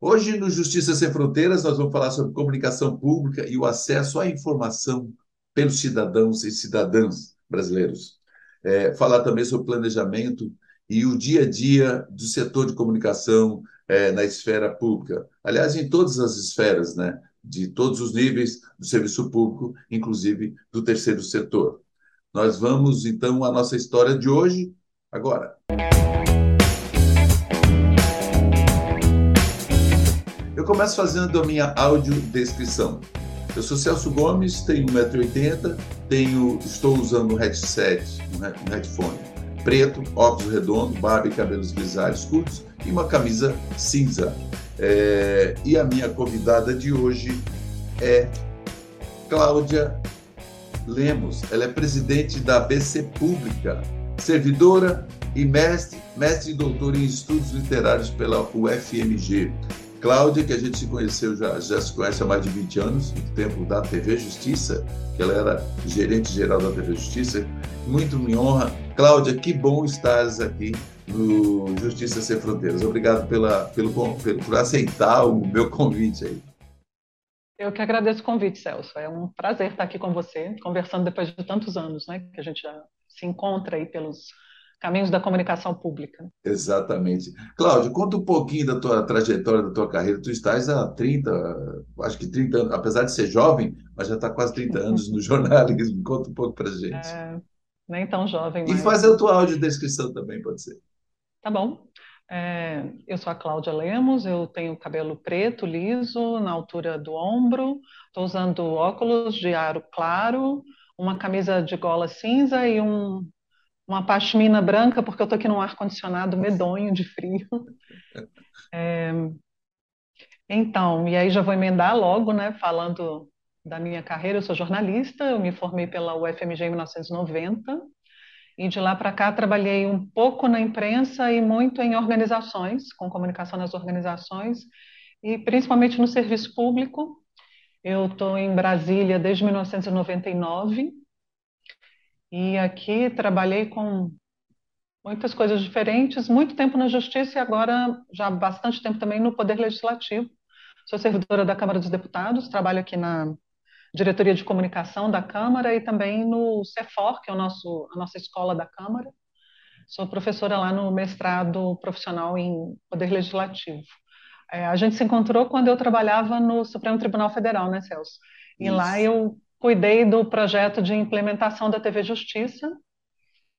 Hoje, no Justiça Sem Fronteiras, nós vamos falar sobre comunicação pública e o acesso à informação pelos cidadãos e cidadãs brasileiros. É, falar também sobre planejamento e o dia a dia do setor de comunicação é, na esfera pública. Aliás, em todas as esferas, né? de todos os níveis do serviço público, inclusive do terceiro setor. Nós vamos, então, à nossa história de hoje, agora. Começo fazendo a minha audiodescrição. Eu sou Celso Gomes, tenho 1,80m, tenho, estou usando um headset, um headphone preto, óculos redondos, barba e cabelos grisalhos curtos e uma camisa cinza. É, e a minha convidada de hoje é Cláudia Lemos. Ela é presidente da BC Pública, servidora e mestre, mestre e doutor em estudos literários pela UFMG. Cláudia, que a gente se conheceu, já, já se conhece há mais de 20 anos, no tempo da TV Justiça, que ela era gerente geral da TV Justiça. Muito me honra. Cláudia, que bom estares aqui no Justiça Sem Fronteiras. Obrigado pela, pelo, pelo, por aceitar o meu convite aí. Eu que agradeço o convite, Celso. É um prazer estar aqui com você, conversando depois de tantos anos, né? Que a gente já se encontra aí pelos caminhos da comunicação pública. Exatamente. Cláudio, conta um pouquinho da tua trajetória, da tua carreira. Tu estás há 30, acho que 30 anos, apesar de ser jovem, mas já está quase 30 anos no jornalismo. Conta um pouco para gente. É, nem tão jovem. E faz a tua audiodescrição também, pode ser. Tá bom. É, eu sou a Cláudia Lemos, eu tenho cabelo preto, liso, na altura do ombro, estou usando óculos de aro claro, uma camisa de gola cinza e um uma pashmina branca, porque eu estou aqui num ar-condicionado medonho de frio. É, então, e aí já vou emendar logo, né, falando da minha carreira. Eu sou jornalista, eu me formei pela UFMG em 1990, e de lá para cá trabalhei um pouco na imprensa e muito em organizações, com comunicação nas organizações, e principalmente no serviço público. Eu estou em Brasília desde 1999, e aqui trabalhei com muitas coisas diferentes, muito tempo na Justiça e agora já bastante tempo também no Poder Legislativo. Sou servidora da Câmara dos Deputados, trabalho aqui na Diretoria de Comunicação da Câmara e também no CEFOR, que é o nosso, a nossa escola da Câmara. Sou professora lá no mestrado profissional em Poder Legislativo. É, a gente se encontrou quando eu trabalhava no Supremo Tribunal Federal, né, Celso? E Isso. lá eu cuidei do projeto de implementação da TV Justiça.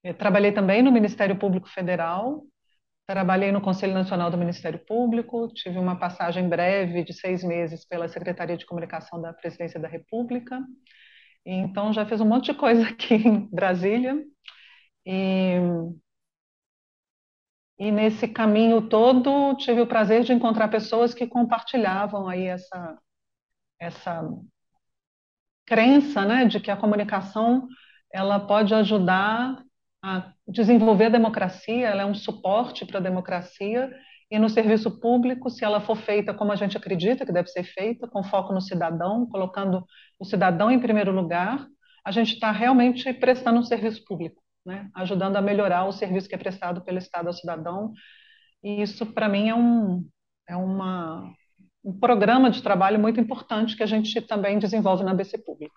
Eu trabalhei também no Ministério Público Federal, trabalhei no Conselho Nacional do Ministério Público, tive uma passagem breve de seis meses pela Secretaria de Comunicação da Presidência da República. Então, já fiz um monte de coisa aqui em Brasília. E, e nesse caminho todo, tive o prazer de encontrar pessoas que compartilhavam aí essa, essa crença né, de que a comunicação ela pode ajudar a desenvolver a democracia, ela é um suporte para a democracia, e no serviço público, se ela for feita como a gente acredita que deve ser feita, com foco no cidadão, colocando o cidadão em primeiro lugar, a gente está realmente prestando um serviço público, né? ajudando a melhorar o serviço que é prestado pelo Estado ao cidadão. E isso, para mim, é, um, é uma, um programa de trabalho muito importante que a gente também desenvolve na BC Pública.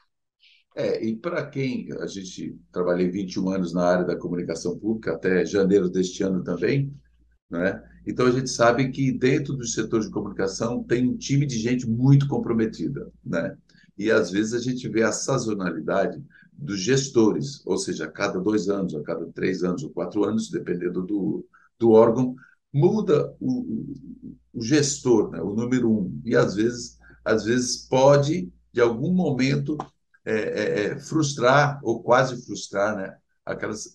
É, e para quem a gente trabalhei 21 anos na área da comunicação pública, até janeiro deste ano também, né? então a gente sabe que dentro do setor de comunicação tem um time de gente muito comprometida. Né? E às vezes a gente vê a sazonalidade dos gestores, ou seja, a cada dois anos, a cada três anos ou quatro anos, dependendo do, do órgão, muda o, o gestor, né, o número um, e às vezes, às vezes pode, de algum momento, é, é, é frustrar ou quase frustrar né, aquelas,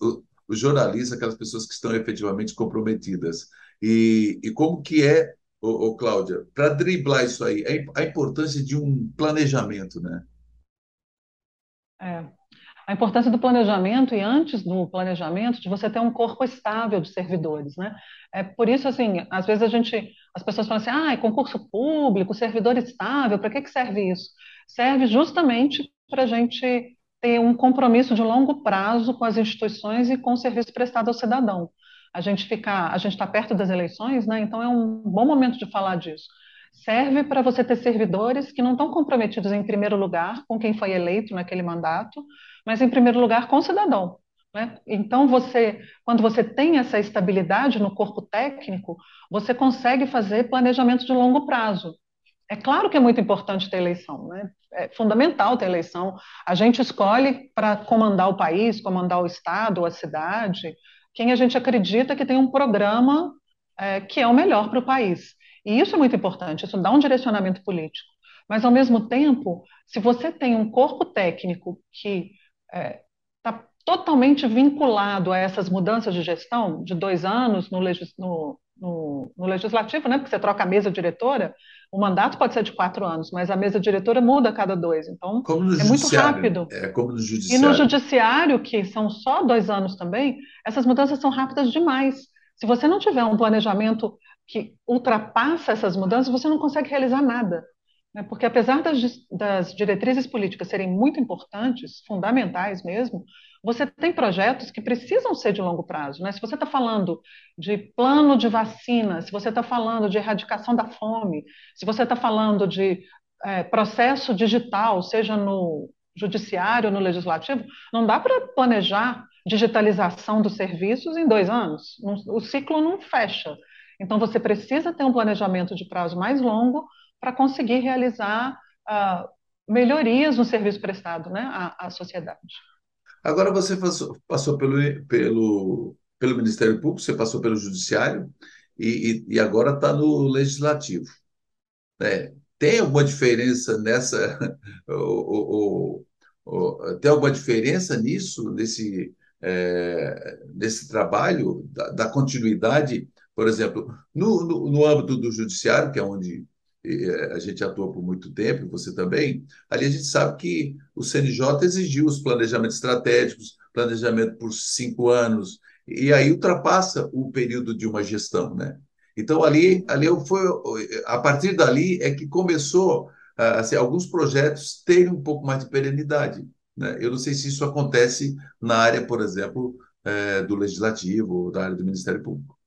os jornalistas, aquelas pessoas que estão efetivamente comprometidas. E, e como que é, ô, ô Cláudia, para driblar isso aí, a importância de um planejamento, né? É, a importância do planejamento e antes do planejamento de você ter um corpo estável de servidores, né? É por isso assim, às vezes a gente, as pessoas falam assim, ah, é concurso público, servidor estável, para que que serve isso? Serve justamente para a gente ter um compromisso de longo prazo com as instituições e com o serviço prestado ao cidadão. A gente ficar, a gente está perto das eleições, né? Então é um bom momento de falar disso. serve para você ter servidores que não estão comprometidos em primeiro lugar com quem foi eleito naquele mandato, mas em primeiro lugar com o cidadão. Né? Então, você, quando você tem essa estabilidade no corpo técnico, você consegue fazer planejamento de longo prazo. É claro que é muito importante ter eleição, né? É fundamental ter eleição. A gente escolhe para comandar o país, comandar o estado, a cidade, quem a gente acredita que tem um programa é, que é o melhor para o país. E isso é muito importante, isso dá um direcionamento político. Mas, ao mesmo tempo, se você tem um corpo técnico que é, totalmente vinculado a essas mudanças de gestão, de dois anos no, legis, no, no, no, legislativo, né? porque você troca a mesa diretora, o mandato pode ser de quatro anos, mas a mesa diretora muda a cada dois. Então, é muito rápido. É como no judiciário. E no judiciário, que são só dois anos também, essas mudanças são rápidas demais. Se você não tiver um planejamento que ultrapassa essas mudanças, você não consegue realizar nada. Né? Porque apesar das, das diretrizes políticas serem muito importantes, fundamentais mesmo, você tem projetos que precisam ser de longo prazo. Né? Se você está falando de plano de vacina, se você está falando de erradicação da fome, se você está falando de é, processo digital, seja no judiciário, no legislativo, não dá para planejar digitalização dos serviços em dois anos. O ciclo não fecha. Então, você precisa ter um planejamento de prazo mais longo para conseguir realizar uh, melhorias no serviço prestado né, à, à sociedade. Agora você passou, passou pelo, pelo, pelo Ministério Público, você passou pelo Judiciário e, e, e agora está no Legislativo. Né? Tem alguma diferença nessa? ou, ou, tem alguma diferença nisso, nesse, é, nesse trabalho, da, da, continuidade? Por exemplo, no, no, no âmbito do Judiciário, que é onde eh, a gente atua por muito tempo, você também, ali a gente sabe que o CNJ exigiu os planejamentos estratégicos, planejamento por cinco anos, e aí ultrapassa o período de uma gestão, né? Então ali, ali foi a partir dali é que começou assim, alguns projetos terem um pouco mais de perenidade. Né? Eu não sei se isso acontece na área, por exemplo, é, do legislativo ou da área do Ministério Público.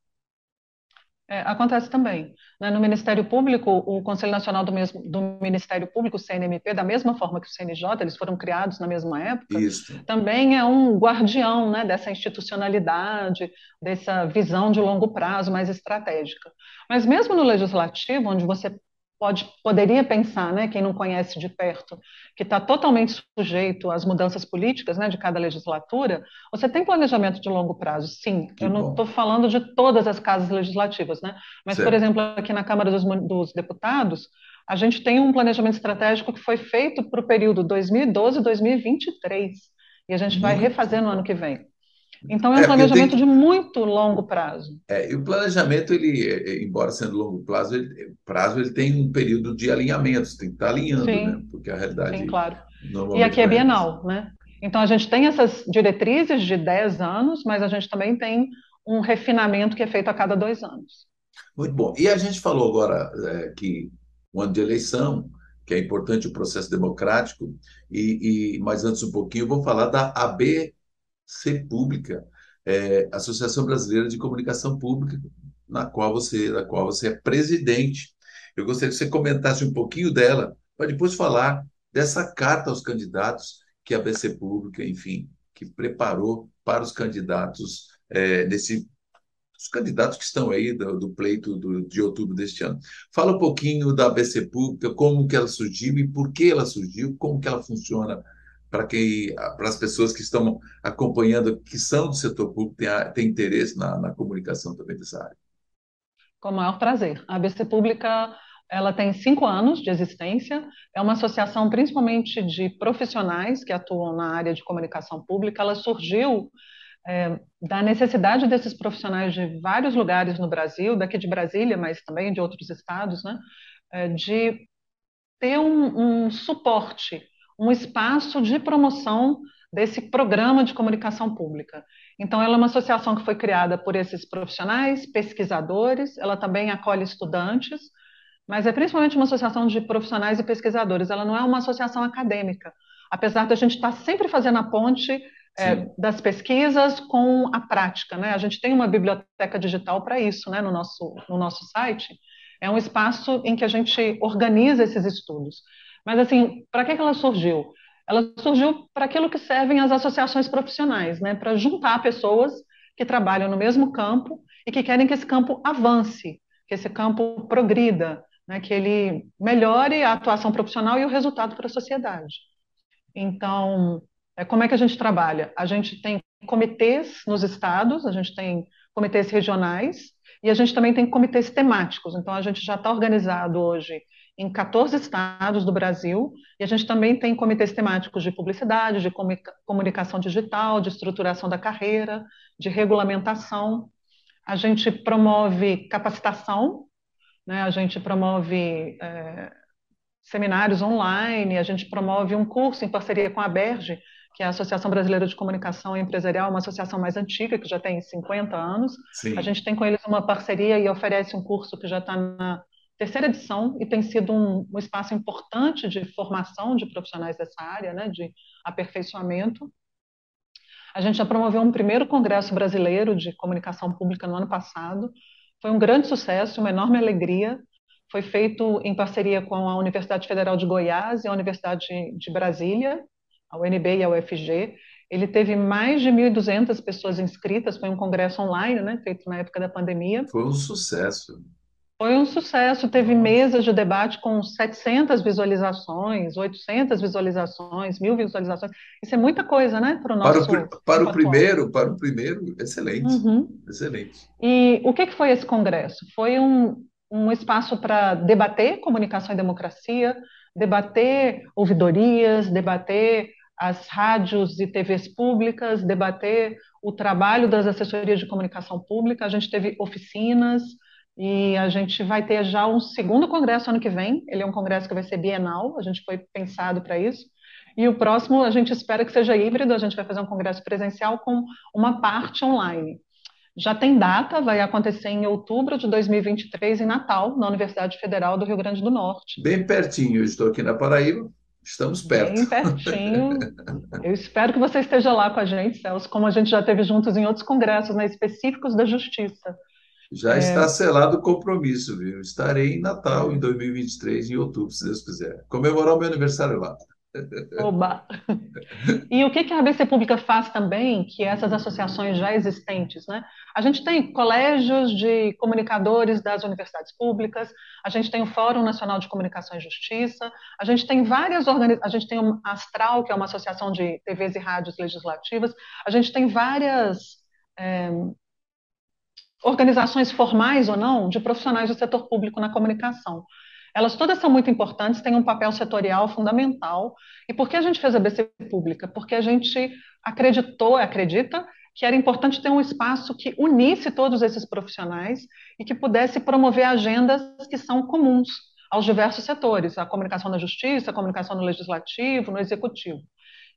É, acontece também. Né? No Ministério Público, o Conselho Nacional do, mesmo, do, Ministério Público, o CNMP, da mesma forma que o CNJ, eles foram criados na mesma época, Isso. também é um guardião né, dessa institucionalidade, dessa visão de longo prazo mais estratégica. Mas mesmo no Legislativo, onde você pode, poderia pensar, né, quem não conhece de perto, que está totalmente sujeito às mudanças políticas né, de cada legislatura, você tem planejamento de longo prazo, sim. Que eu não estou falando de todas as casas legislativas, né? mas, certo. por exemplo, aqui na Câmara dos, dos Deputados, a gente tem um planejamento estratégico que foi feito para o período 2012-2023, e a gente vai refazer no ano que vem. Então, é um é, planejamento tenho... de muito longo prazo. É, e o planejamento, ele, é, é, embora sendo longo prazo, ele, prazo, ele tem um período de alinhamento, você tem que estar alinhando, Sim. né? Porque a realidade. Sim, claro. E aqui é bienal, né? Então, a gente tem essas diretrizes de 10 anos, mas a gente também tem um refinamento que é feito a cada dois anos. Muito bom. E a gente falou agora é, que o ano de eleição, que é importante o processo democrático, e, e mas antes um pouquinho, eu vou falar da AB ser pública, é, Associação Brasileira de Comunicação Pública, na qual você, na qual você é presidente. Eu gostaria que você comentasse um pouquinho dela, para depois falar dessa carta aos candidatos que a BC Pública, enfim, que preparou para os candidatos é, nesse os candidatos que estão aí do, do pleito do, de outubro deste ano. Fala um pouquinho da ABC Pública, como que ela surgiu e por que ela surgiu, como que ela funciona para quem, para as pessoas que estão acompanhando, que são do setor público, tem, tem interesse na, na comunicação também dessa área. Com o maior prazer. A ABC Pública ela tem cinco anos de existência, é uma associação principalmente de profissionais que atuam na área de comunicação pública. Ela surgiu é, da necessidade desses profissionais de vários lugares no Brasil, daqui de Brasília, mas também de outros estados, né, é, de ter um, um suporte um espaço de promoção desse programa de comunicação pública. Então, ela é uma associação que foi criada por esses profissionais, pesquisadores, ela também acolhe estudantes, mas é principalmente uma associação de profissionais e pesquisadores, ela não é uma associação acadêmica, apesar da gente estar sempre fazendo a ponte é, das pesquisas com a prática. Né? A gente tem uma biblioteca digital para isso né, no, nosso, no nosso site, É um espaço em que a gente organiza esses estudos. Mas, assim, para que, que ela surgiu? Ela surgiu para aquilo que servem as associações profissionais, né? Para juntar pessoas que trabalham no mesmo campo e que querem que esse campo avance, que esse campo progrida, né? que ele melhore a atuação profissional e o resultado para a sociedade. Então, é, como é que a gente trabalha? A gente tem comitês nos estados, a gente tem comitês regionais e a gente também tem comitês temáticos. Então, a gente já está organizado hoje em 14 estados do Brasil, e a gente também tem comitês temáticos de publicidade, de comunicação digital, de estruturação da carreira, de regulamentação. A gente promove capacitação, né? a gente promove é, seminários online, a gente promove um curso em parceria com a Berge, que é a Associação Brasileira de Comunicação Empresarial, uma associação mais antiga, que já tem 50 anos. Sim. A gente tem com eles uma parceria e oferece um curso que já está na terceira edição e tem sido um, um, espaço importante de formação de profissionais dessa área, né, de aperfeiçoamento. A gente já promoveu um primeiro congresso brasileiro de comunicação pública no ano passado. Foi um grande sucesso, uma enorme alegria. Foi feito em parceria com a Universidade Federal de Goiás e a Universidade de Brasília, a UNB e a UFG. Ele teve mais de 1.200 pessoas inscritas, foi um congresso online, né, feito na época da pandemia. Foi um sucesso. Foi um sucesso, teve mesas de debate com 700 visualizações, 800 visualizações, mil visualizações. Isso é muita coisa, né, para o nosso para o, para o primeiro, para o primeiro, excelente, uhum. excelente. E o que, que foi esse congresso? Foi um, um espaço para debater comunicação e democracia, debater ouvidorias, debater as rádios e TVs públicas, debater o trabalho das assessorias de comunicação pública. A gente teve oficinas, e a gente vai ter já um segundo congresso ano que vem. Ele é um congresso que vai ser bienal, a gente foi pensado para isso. E o próximo a gente espera que seja híbrido, a gente vai fazer um congresso presencial com uma parte online. Já tem data, vai acontecer em outubro de 2023, em Natal, na Universidade Federal do Rio Grande do Norte. Bem pertinho, eu estou aqui na Paraíba, estamos perto. Bem pertinho. Eu espero que você esteja lá com a gente, Celso, como a gente já teve juntos em outros congressos né, específicos da Justiça. Já é. está selado o compromisso, viu? Estarei em Natal em 2023, em outubro, se Deus quiser. Comemorar o meu aniversário lá. Oba! E o que, que a ABC Pública faz também, que essas associações já existentes, né? A gente tem colégios de comunicadores das universidades públicas, a gente tem o Fórum Nacional de Comunicação e Justiça, a gente tem várias organizações, a gente tem o Astral, que é uma associação de TVs e rádios legislativas, a gente tem várias é, organizações formais ou não de profissionais do setor público na comunicação. Elas todas são muito importantes, têm um papel setorial fundamental. E por que a gente fez a BC Pública? Porque a gente acreditou, acredita, que era importante ter um espaço que unisse todos esses profissionais e que pudesse promover agendas que são comuns aos diversos setores, a comunicação na justiça, a comunicação no legislativo, no executivo.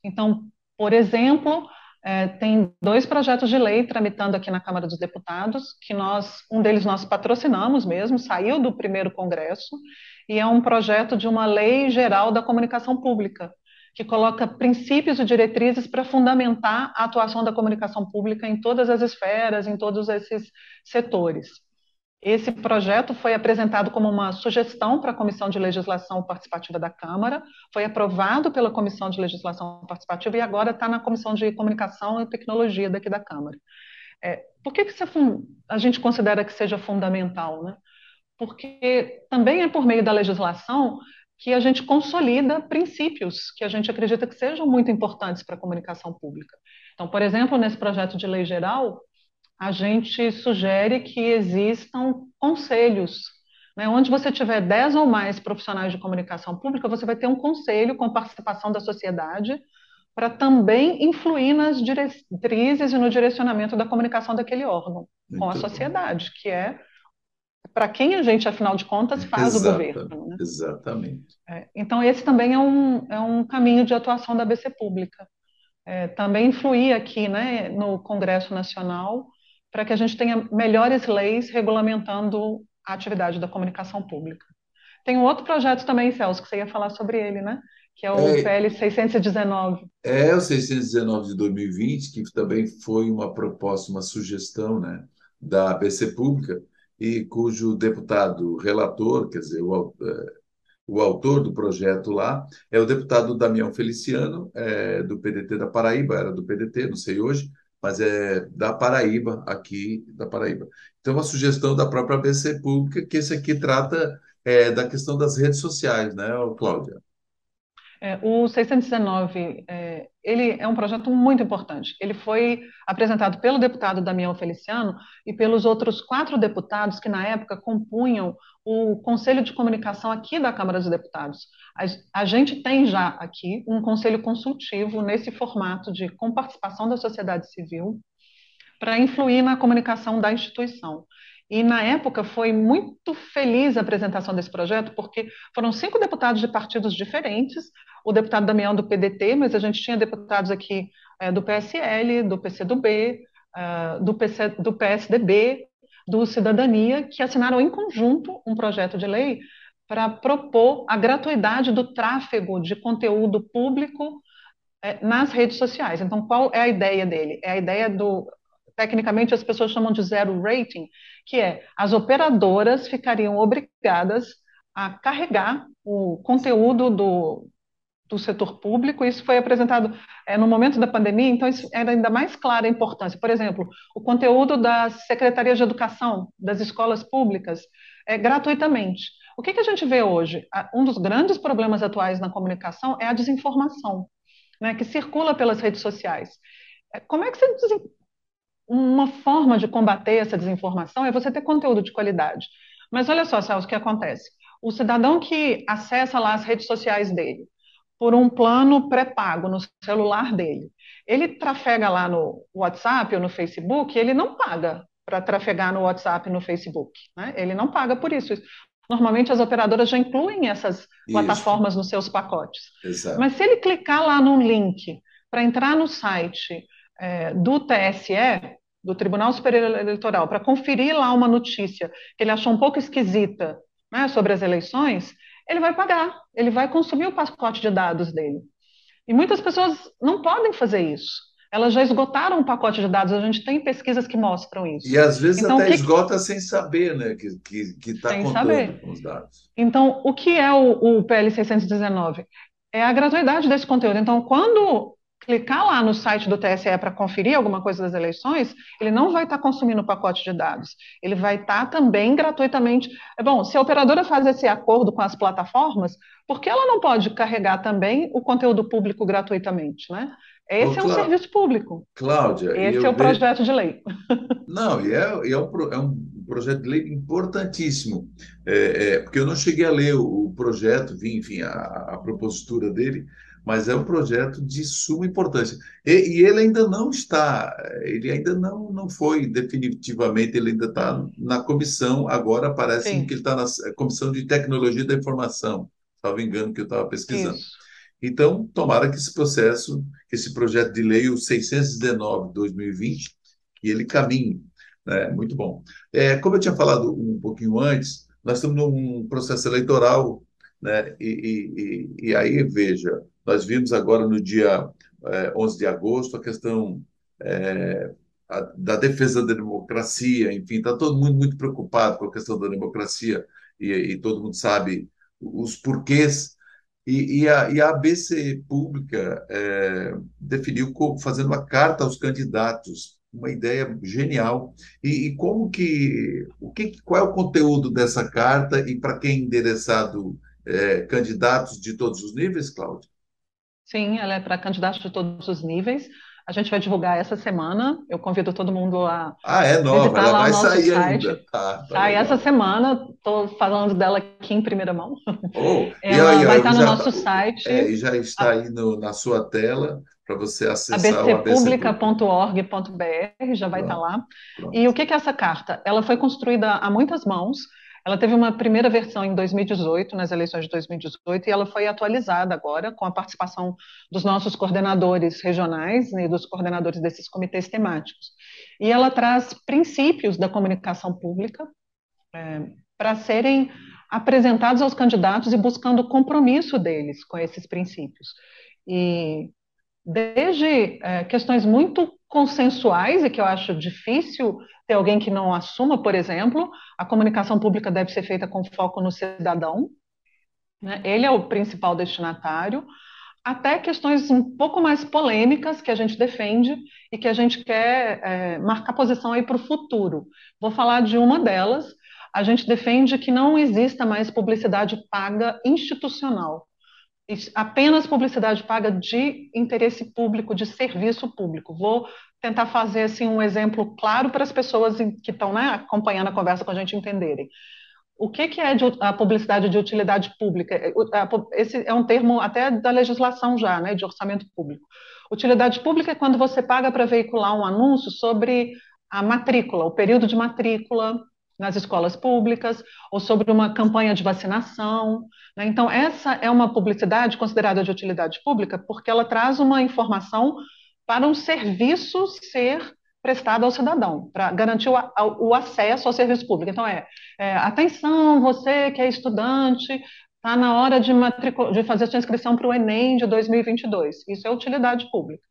Então, por exemplo, é, tem dois projetos de lei tramitando aqui na Câmara dos Deputados, que nós, um deles nós patrocinamos mesmo, saiu do primeiro congresso, e é um projeto de uma lei geral da comunicação pública, que coloca princípios e diretrizes para fundamentar a atuação da comunicação pública em todas as esferas, em todos esses setores. Esse projeto foi apresentado como uma sugestão para a Comissão de Legislação Participativa da Câmara, foi aprovado pela Comissão de Legislação Participativa e agora está na Comissão de Comunicação e Tecnologia daqui da Câmara. É, por que, que é a gente considera que seja fundamental? Né? Porque também é por meio da legislação que a gente consolida princípios que a gente acredita que sejam muito importantes para a comunicação pública. Então, por exemplo, nesse projeto de lei geral, a gente sugere que existam conselhos. Né? Onde você tiver 10 ou mais profissionais de comunicação pública, você vai ter um conselho com participação da sociedade para também influir nas diretrizes e no direcionamento da comunicação daquele órgão Muito com a sociedade, bom. que é para quem a gente, afinal de contas, faz o governo. Né? Exatamente. É, então, esse também é um, é um caminho de atuação da BC Pública. É, também influir aqui né, no Congresso Nacional para que a gente tenha melhores leis regulamentando a atividade da comunicação pública. Tem um outro projeto também, Celso, que você ia falar sobre ele, né? Que é o é, PL 619. É, o 619 de 2020, que também foi uma proposta, uma sugestão né, da ABC Pública, e cujo deputado relator, quer dizer, o, é, o autor do projeto lá, é o deputado Damião Feliciano, é, do PDT da Paraíba, era do PDT, não sei hoje, mas é da Paraíba, aqui da Paraíba. Então, uma sugestão da própria ABC Pública, que esse aqui trata é, da questão das redes sociais, né, Cláudia? É, o 619, é, ele é um projeto muito importante. Ele foi apresentado pelo deputado Damião Feliciano e pelos outros quatro deputados que, na época, compunham o Conselho de Comunicação aqui da Câmara dos Deputados. A, a gente tem já aqui um conselho consultivo nesse formato de com participação da sociedade civil para influir na comunicação da instituição. E, na época, foi muito feliz a apresentação desse projeto, porque foram cinco deputados de partidos diferentes, o deputado Damião do PDT, mas a gente tinha deputados aqui é, do PSL, do PCdoB, do, PC, do PSDB, do Cidadania, que assinaram em conjunto um projeto de lei para propor a gratuidade do tráfego de conteúdo público é, nas redes sociais. Então, qual é a ideia dele? É a ideia do tecnicamente as pessoas chamam de zero rating, que é as operadoras ficariam obrigadas a carregar o conteúdo do, do setor público, isso foi apresentado é, no momento da pandemia, então isso era ainda mais clara a importância. Por exemplo, o conteúdo das secretarias de educação, das escolas públicas, é, gratuitamente. O que, que a gente vê hoje? Um dos grandes problemas atuais na comunicação é a desinformação, né, que circula pelas redes sociais. É, como é que você uma forma de combater essa desinformação é você ter conteúdo de qualidade. Mas olha só, Celso, o que acontece? O cidadão que acessa lá as redes sociais dele por um plano pré-pago no celular dele, ele trafega lá no WhatsApp ou no Facebook, ele não paga para trafegar no WhatsApp e no Facebook. Né? Ele não paga por isso. Normalmente as operadoras já incluem essas isso. plataformas nos seus pacotes. Exato. Mas se ele clicar lá num link para entrar no site é, do TSE, do Tribunal Superior Eleitoral, para conferir lá uma notícia que ele achou um pouco esquisita né, sobre as eleições, ele vai pagar, ele vai consumir o pacote de dados dele. E muitas pessoas não podem fazer isso. Elas já esgotaram o pacote de dados, a gente tem pesquisas que mostram isso. E às vezes então, até que... esgota sem saber né, que está que, que tá contando saber. com os dados. Então, o que é o, o PL 619? É a gratuidade desse conteúdo. Então, quando clicar lá no site do TSE para conferir alguma coisa das eleições, ele não vai estar tá consumindo o pacote de dados. Ele vai estar tá também gratuitamente. É bom, se a operadora faz esse acordo com as plataformas, por que ela não pode carregar também o conteúdo público gratuitamente, né? Esse Ô, é um serviço público. Cláudia. Esse é o projeto de lei. Não, e é, é, um, é um projeto de lei importantíssimo, é, é, porque eu não cheguei a ler o, o projeto, vi, enfim, a, a propositura dele, mas é um projeto de suma importância. E, e, ele ainda não está, ele ainda não, não foi definitivamente, ele ainda está na comissão, agora parece Sim. que ele está na Comissão de Tecnologia da Informação, estava engano que eu estava pesquisando. Isso. Então, tomara que esse processo, que esse projeto de lei, o 619-2020, que ele caminhe. Né? Muito bom. É, como eu tinha falado um pouquinho antes, nós estamos num processo eleitoral, né? e, e, e aí, veja, nós vimos agora no dia é, 11 de agosto a questão é, a, da defesa da democracia, enfim, está todo mundo muito preocupado com a questão da democracia e, e todo mundo sabe os porquês. E, e, a, e a ABC Pública é, definiu fazendo uma carta aos candidatos, uma ideia genial. E, e como que, o que, qual é o conteúdo dessa carta e para quem é endereçado é, candidatos de todos os níveis, Cláudio? Sim, ela é para candidatos de todos os níveis. A gente vai divulgar essa semana. Eu convido todo mundo a ah, é nova, visitar ela lá vai o nosso sair site. ainda. Tá, tá Sai essa semana. Estou falando dela aqui em primeira mão. Oh, ela aí, vai estar no nosso site. É, e já está aí no, na sua tela para você acessar abcpublica.org.br, já vai estar lá. Pronto. E o que é essa carta? Ela foi construída a muitas mãos. Ela teve uma primeira versão em 2018, nas eleições de 2018, e ela foi atualizada agora com a participação dos nossos coordenadores regionais né, e dos coordenadores desses comitês temáticos. E ela traz princípios da comunicação pública é, para serem apresentados aos candidatos e buscando o compromisso deles com esses princípios. E desde é, questões muito consensuais e que eu acho difícil ter alguém que não assuma, por exemplo, a comunicação pública deve ser feita com foco no cidadão, né? ele é o principal destinatário, até questões um pouco mais polêmicas que a gente defende e que a gente quer é, marcar posição aí para o futuro. Vou falar de uma delas. A gente defende que não exista mais publicidade paga institucional, apenas publicidade paga de interesse público, de serviço público. Vou tentar fazer assim um exemplo claro para as pessoas que estão né, acompanhando a conversa com a gente entenderem. O que, que é a publicidade de utilidade pública? É, esse é um termo até da legislação já, né, de orçamento público. Utilidade pública é quando você paga para veicular um anúncio sobre a matrícula, o período de matrícula nas escolas públicas, ou sobre uma campanha de vacinação. Né? Então, essa é uma publicidade considerada de utilidade pública porque ela traz uma informação para um serviço ser prestado ao cidadão, para garantir o, o, acesso ao serviço público. Então, é, é atenção, você que é estudante, está na hora de, de fazer sua inscrição para o Enem de 2022. Isso é utilidade pública.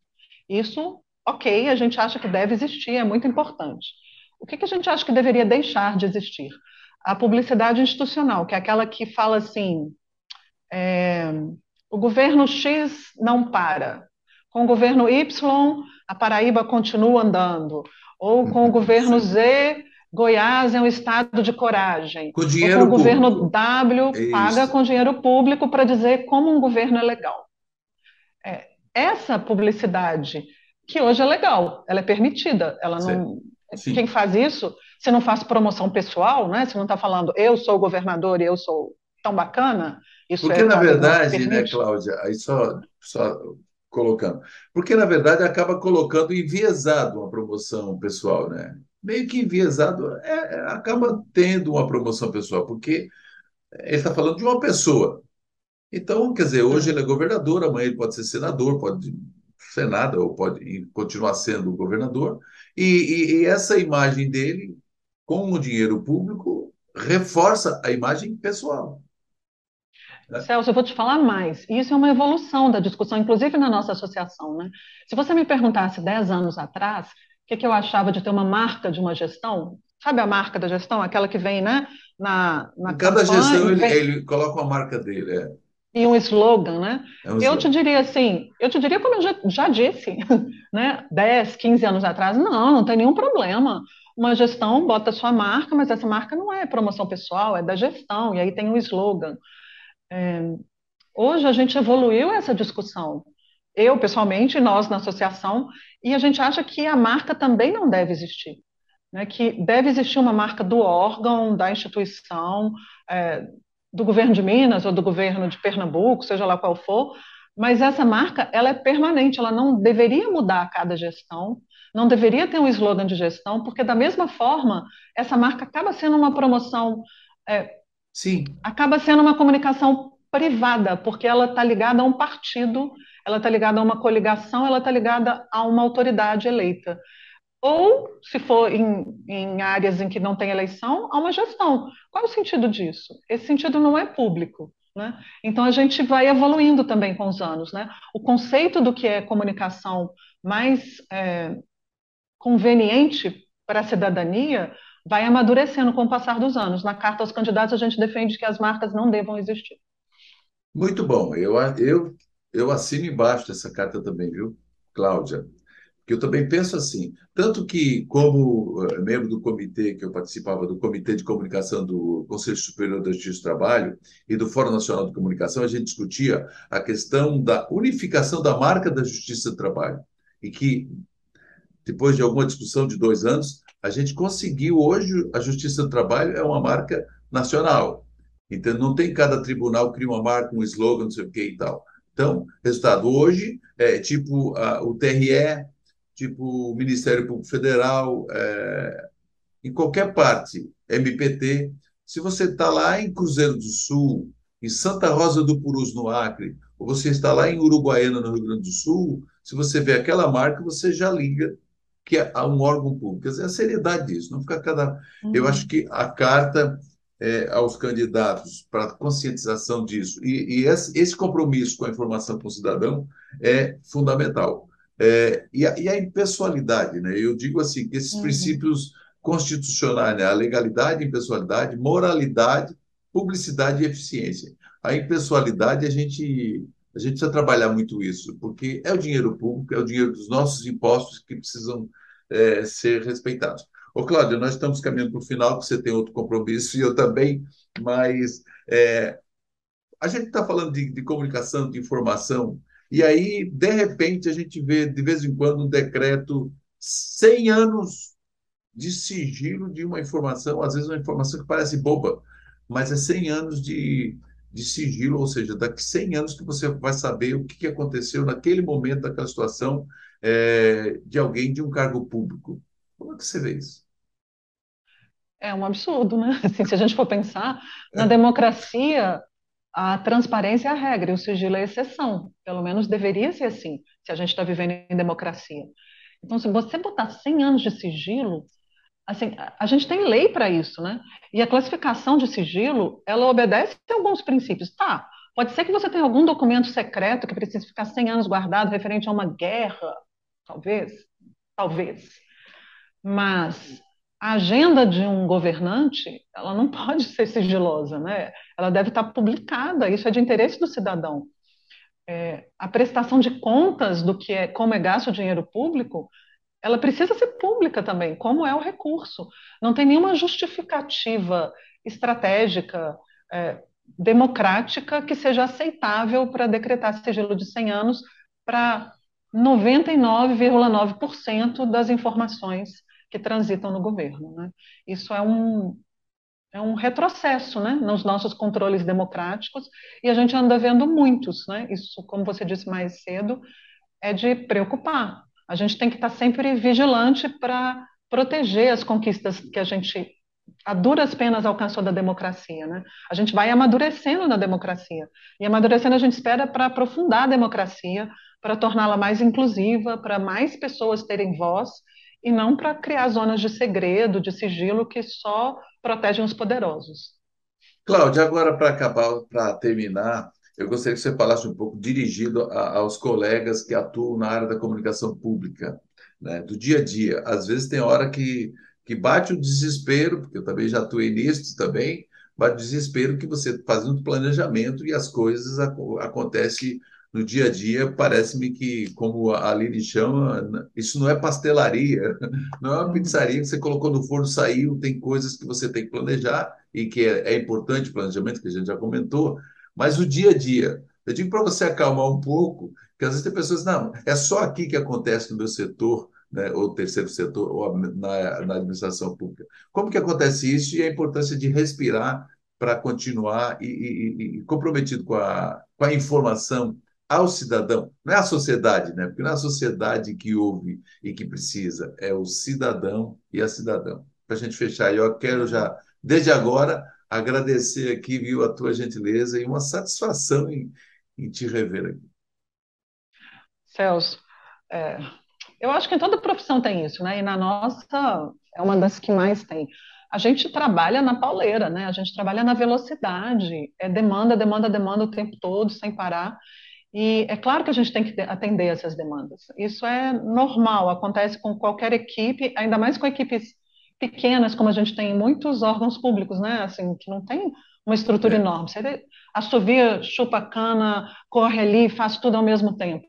Isso, ok, a gente acha que deve existir, é muito importante. O que, que a gente acha que deveria deixar de existir? A publicidade institucional, que é aquela que fala assim: é, o governo X não para, com o governo Y, a Paraíba continua andando. Ou com o governo Z, Goiás é um estado de coragem. Com dinheiro Ou com o governo W, é paga com dinheiro público para dizer como um governo é legal. É, essa publicidade, que hoje é legal, ela é permitida, ela não. Sim. Quem faz isso, se não faz promoção pessoal, né? Se não está falando eu sou governador e eu sou tão bacana, isso Porque, é, na verdade, né, Cláudia, aí só, só colocando. Porque, na verdade, acaba colocando enviesado uma promoção pessoal, né? Meio que enviesado, é, é acaba tendo uma promoção pessoal, porque ele está falando de uma pessoa. Então, quer dizer, hoje ele é governador, amanhã ele pode ser senador, pode ser nada, ou pode continuar sendo governador. E, e, e essa imagem dele, com o dinheiro público, reforça a imagem pessoal. Né? Celso, eu vou te falar mais. Isso é uma evolução da discussão, inclusive na nossa associação. Né? Se você me perguntasse 10 anos atrás o que, que eu achava de ter uma marca de uma gestão, sabe a marca da gestão? Aquela que vem né, na, na Cada gestão ele, vem... ele, coloca uma marca dele. É. E um slogan, né? É um eu slogan. te diria assim, eu te diria como eu já, já disse, né? 10, 15 anos atrás, não, não tem nenhum problema uma gestão bota sua marca, mas essa marca não é promoção pessoal, é da gestão, e aí tem um slogan. É, hoje a gente evoluiu essa discussão. Eu, pessoalmente, nós na associação, e a gente acha que a marca também não deve existir. Né, que deve existir uma marca do órgão, da instituição, é, do governo de Minas ou do governo de Pernambuco, seja lá qual for, mas essa marca ela é permanente, ela não deveria mudar a cada gestão, não deveria ter um slogan de gestão, porque da mesma forma essa marca acaba sendo uma promoção é, Sim. acaba sendo uma comunicação privada, porque ela está ligada a um partido, ela está ligada a uma coligação, ela está ligada a uma autoridade eleita. Ou, se for em, em áreas em que não tem eleição, a uma gestão. Qual é o sentido disso? Esse sentido não é público. Né? Então, a gente vai evoluindo também com os anos. Né? O conceito do que é comunicação mais é, conveniente para a cidadania vai amadurecendo com o passar dos anos. Na carta aos candidatos, a gente defende que as marcas não devam existir. Muito bom. Eu, eu, eu assino embaixo dessa carta também, viu, Cláudia? Porque eu também penso assim, tanto que, como uh, membro do comitê, que eu participava do Comitê de Comunicação do Conselho Superior da Justiça do Trabalho e do Fórum Nacional de Comunicação, a gente discutia a questão da unificação da marca da Justiça do Trabalho. E que, depois de alguma discussão de dois anos, a gente conseguiu hoje, a Justiça do Trabalho é uma marca nacional. Então, não tem cada tribunal cria uma marca, um slogan, não sei o que e tal. Então, resultado, hoje, é tipo a, o TRE, tipo o Ministério Público Federal, é, em qualquer parte, MPT, se você está lá em Cruzeiro do Sul, em Santa Rosa do Purus, no Acre, ou você está lá em Uruguaiana, no Rio Grande do Sul, se você vê aquela marca, você já liga que é um órgão público. Quer dizer, a seriedade disso, não ficar cada. Uhum. Eu acho que a carta é, aos candidatos para conscientização disso. E, e esse, compromisso com a informação com o cidadão é fundamental. É, e, a, e, a, impessoalidade, né? Eu digo assim, que esses uhum. princípios constitucionais, né? a legalidade, impessoalidade, moralidade, publicidade e eficiência. A impessoalidade, a gente, a gente precisa trabalhar muito isso, porque é o dinheiro público, é o dinheiro dos nossos impostos que precisam é, ser respeitados. Ô, Cláudio, nós estamos caminhando para o final, porque você tem outro compromisso e eu também, mas é, a gente está falando de, de, comunicação, de informação, e aí, de repente, a gente vê, de vez em quando, um decreto 100 anos de sigilo de uma informação, às vezes uma informação que parece boba, mas é 100 anos de, de sigilo, ou seja, daqui 100 anos que você vai saber o que aconteceu naquele momento, daquela situação é, de alguém de um cargo público. Como é que você vê isso? É um absurdo, né? Assim, se a gente for pensar, na democracia, a transparência é a regra e o sigilo é a exceção. Pelo menos deveria ser assim, se a gente está vivendo em democracia. Então, se você botar 100 anos de sigilo, assim, a gente tem lei para isso, né? E a classificação de sigilo, ela obedece a alguns princípios. Tá, pode ser que você tenha algum documento secreto que precise ficar 100 anos guardado referente a uma guerra, talvez, talvez. Mas a agenda de um governante, ela não pode ser sigilosa, né? Ela deve estar publicada, isso é de interesse do cidadão. É, a prestação de contas do que é, como é gasto o dinheiro público, ela precisa ser pública também, como é o recurso. Não tem nenhuma justificativa estratégica, é, democrática, que seja aceitável para decretar sigilo de 100 anos para 99,9% das informações que transitam no governo. Né? Isso é um, é um retrocesso né, nos nossos controles democráticos e a gente anda vendo muitos. Né? Isso, como você disse mais cedo, é de preocupar. A gente tem que estar sempre vigilante para proteger as conquistas que a gente, a duras penas, alcançou da democracia. Né? A gente vai amadurecendo na democracia. E amadurecendo, a gente espera para aprofundar a democracia, para torná-la mais inclusiva, para mais pessoas terem voz e não para criar zonas de segredo, de sigilo que só protegem os poderosos. Cláudia, agora para acabar, para terminar, eu gostaria que você falasse um pouco dirigido a, aos colegas que atuam na área da comunicação pública, né, do dia a dia. Às vezes tem hora que, que bate o desespero, porque eu também já atuei nisso também, bate o desespero que você fazendo planejamento e as coisas ac acontecem no dia a dia, parece-me que, como a Aline chama, isso não é pastelaria, não é uma pizzaria que você colocou no forno, saiu, tem coisas que você tem que planejar e que é, é importante o planejamento, que a gente já comentou, mas o dia a dia. Eu digo para você acalmar um pouco, que às vezes tem pessoas, não, é só aqui que acontece no meu setor, né, ou terceiro setor, ou na, na administração pública. Como que acontece isso e a importância de respirar para continuar e, e, e, comprometido com a, com a informação ao cidadão, não é a sociedade, né? Porque não é a sociedade que ouve e que precisa, é o cidadão e a cidadã. Para a gente fechar, eu quero já, desde agora, agradecer aqui, viu, a tua gentileza e uma satisfação em, em te rever aqui. Celso, é, eu acho que em toda profissão tem isso, né? E na nossa é uma das que mais tem. A gente trabalha na pauleira, né? A gente trabalha na velocidade, é demanda, demanda, demanda o tempo todo, sem parar. E é claro que a gente tem que atender essas demandas. Isso é normal, acontece com qualquer equipe, ainda mais com equipes pequenas, como a gente tem em muitos órgãos públicos, né? Assim, que não tem uma estrutura é. enorme. Você assovia, chupa cana, corre ali, faz tudo ao mesmo tempo.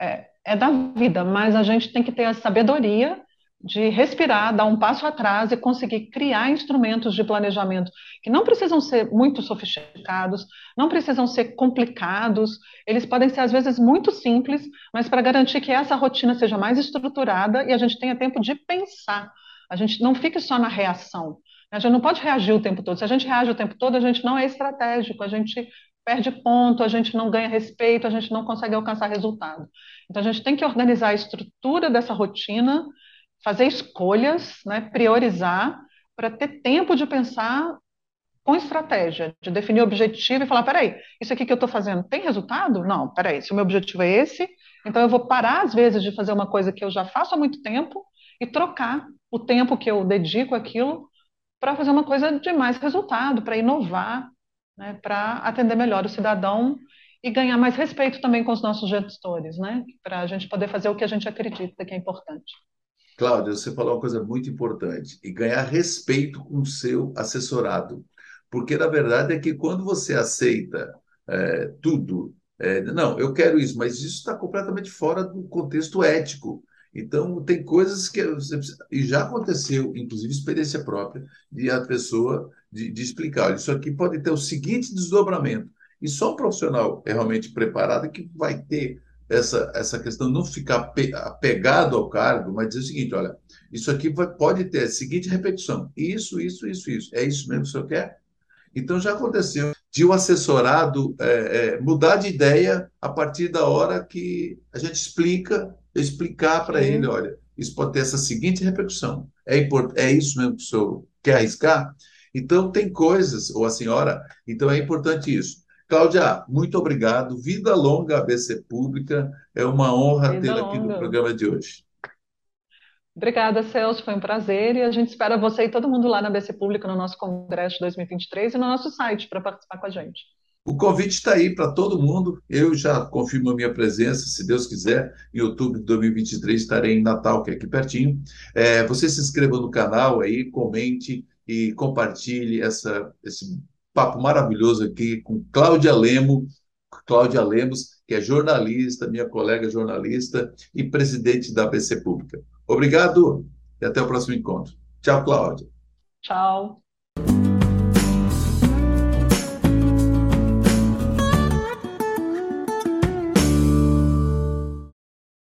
É, é da vida, mas a gente tem que ter a sabedoria de respirar, dar um passo atrás e conseguir criar instrumentos de planejamento que não precisam ser muito sofisticados, não precisam ser complicados, eles podem ser às vezes muito simples, mas para garantir que essa rotina seja mais estruturada e a gente tenha tempo de pensar. A gente não fique só na reação. A gente não pode reagir o tempo todo. Se a gente reage o tempo todo, a gente não é estratégico, a gente perde ponto, a gente não ganha respeito, a gente não consegue alcançar resultado. Então a gente tem que organizar a estrutura dessa rotina fazer escolhas, né, priorizar, para ter tempo de pensar com estratégia, de definir objetivo e falar, peraí, isso aqui que eu estou fazendo tem resultado? Não, peraí, se o meu objetivo é esse, então eu vou parar às vezes de fazer uma coisa que eu já faço há muito tempo e trocar o tempo que eu dedico àquilo para fazer uma coisa de mais resultado, para inovar, né, para atender melhor o cidadão e ganhar mais respeito também com os nossos gestores, né, para a gente poder fazer o que a gente acredita que é importante. Cláudia, você falou uma coisa muito importante, e ganhar respeito com o seu assessorado. Porque, na verdade, é que quando você aceita é, tudo, é, não, eu quero isso, mas isso está completamente fora do contexto ético. Então, tem coisas que e já aconteceu, inclusive experiência própria, de a pessoa de, de explicar, isso aqui pode ter o seguinte desdobramento. E só um profissional é realmente preparado que vai ter essa, essa questão, não ficar apegado ao cargo, mas dizer o seguinte: olha, isso aqui vai, pode ter a seguinte repetição: isso, isso, isso, isso. É isso mesmo que o senhor quer? Então já aconteceu de o um assessorado é, é, mudar de ideia a partir da hora que a gente explica, explicar para ele, olha, isso pode ter essa seguinte repercussão. É, import, é isso mesmo que o senhor quer arriscar? Então tem coisas, ou a senhora, então é importante isso. Cláudia, muito obrigado. Vida longa ABC Pública. É uma honra tê-la aqui no programa de hoje. Obrigada, Celso. Foi um prazer. E a gente espera você e todo mundo lá na ABC Pública no nosso Congresso 2023 e no nosso site para participar com a gente. O convite está aí para todo mundo. Eu já confirmo a minha presença, se Deus quiser. Em outubro de 2023 estarei em Natal, que é aqui pertinho. É, você se inscreva no canal aí, comente e compartilhe essa, esse papo maravilhoso aqui com Cláudia Lemo, Cláudia Lemos, que é jornalista, minha colega jornalista e presidente da ABC Pública. Obrigado e até o próximo encontro. Tchau, Cláudia. Tchau.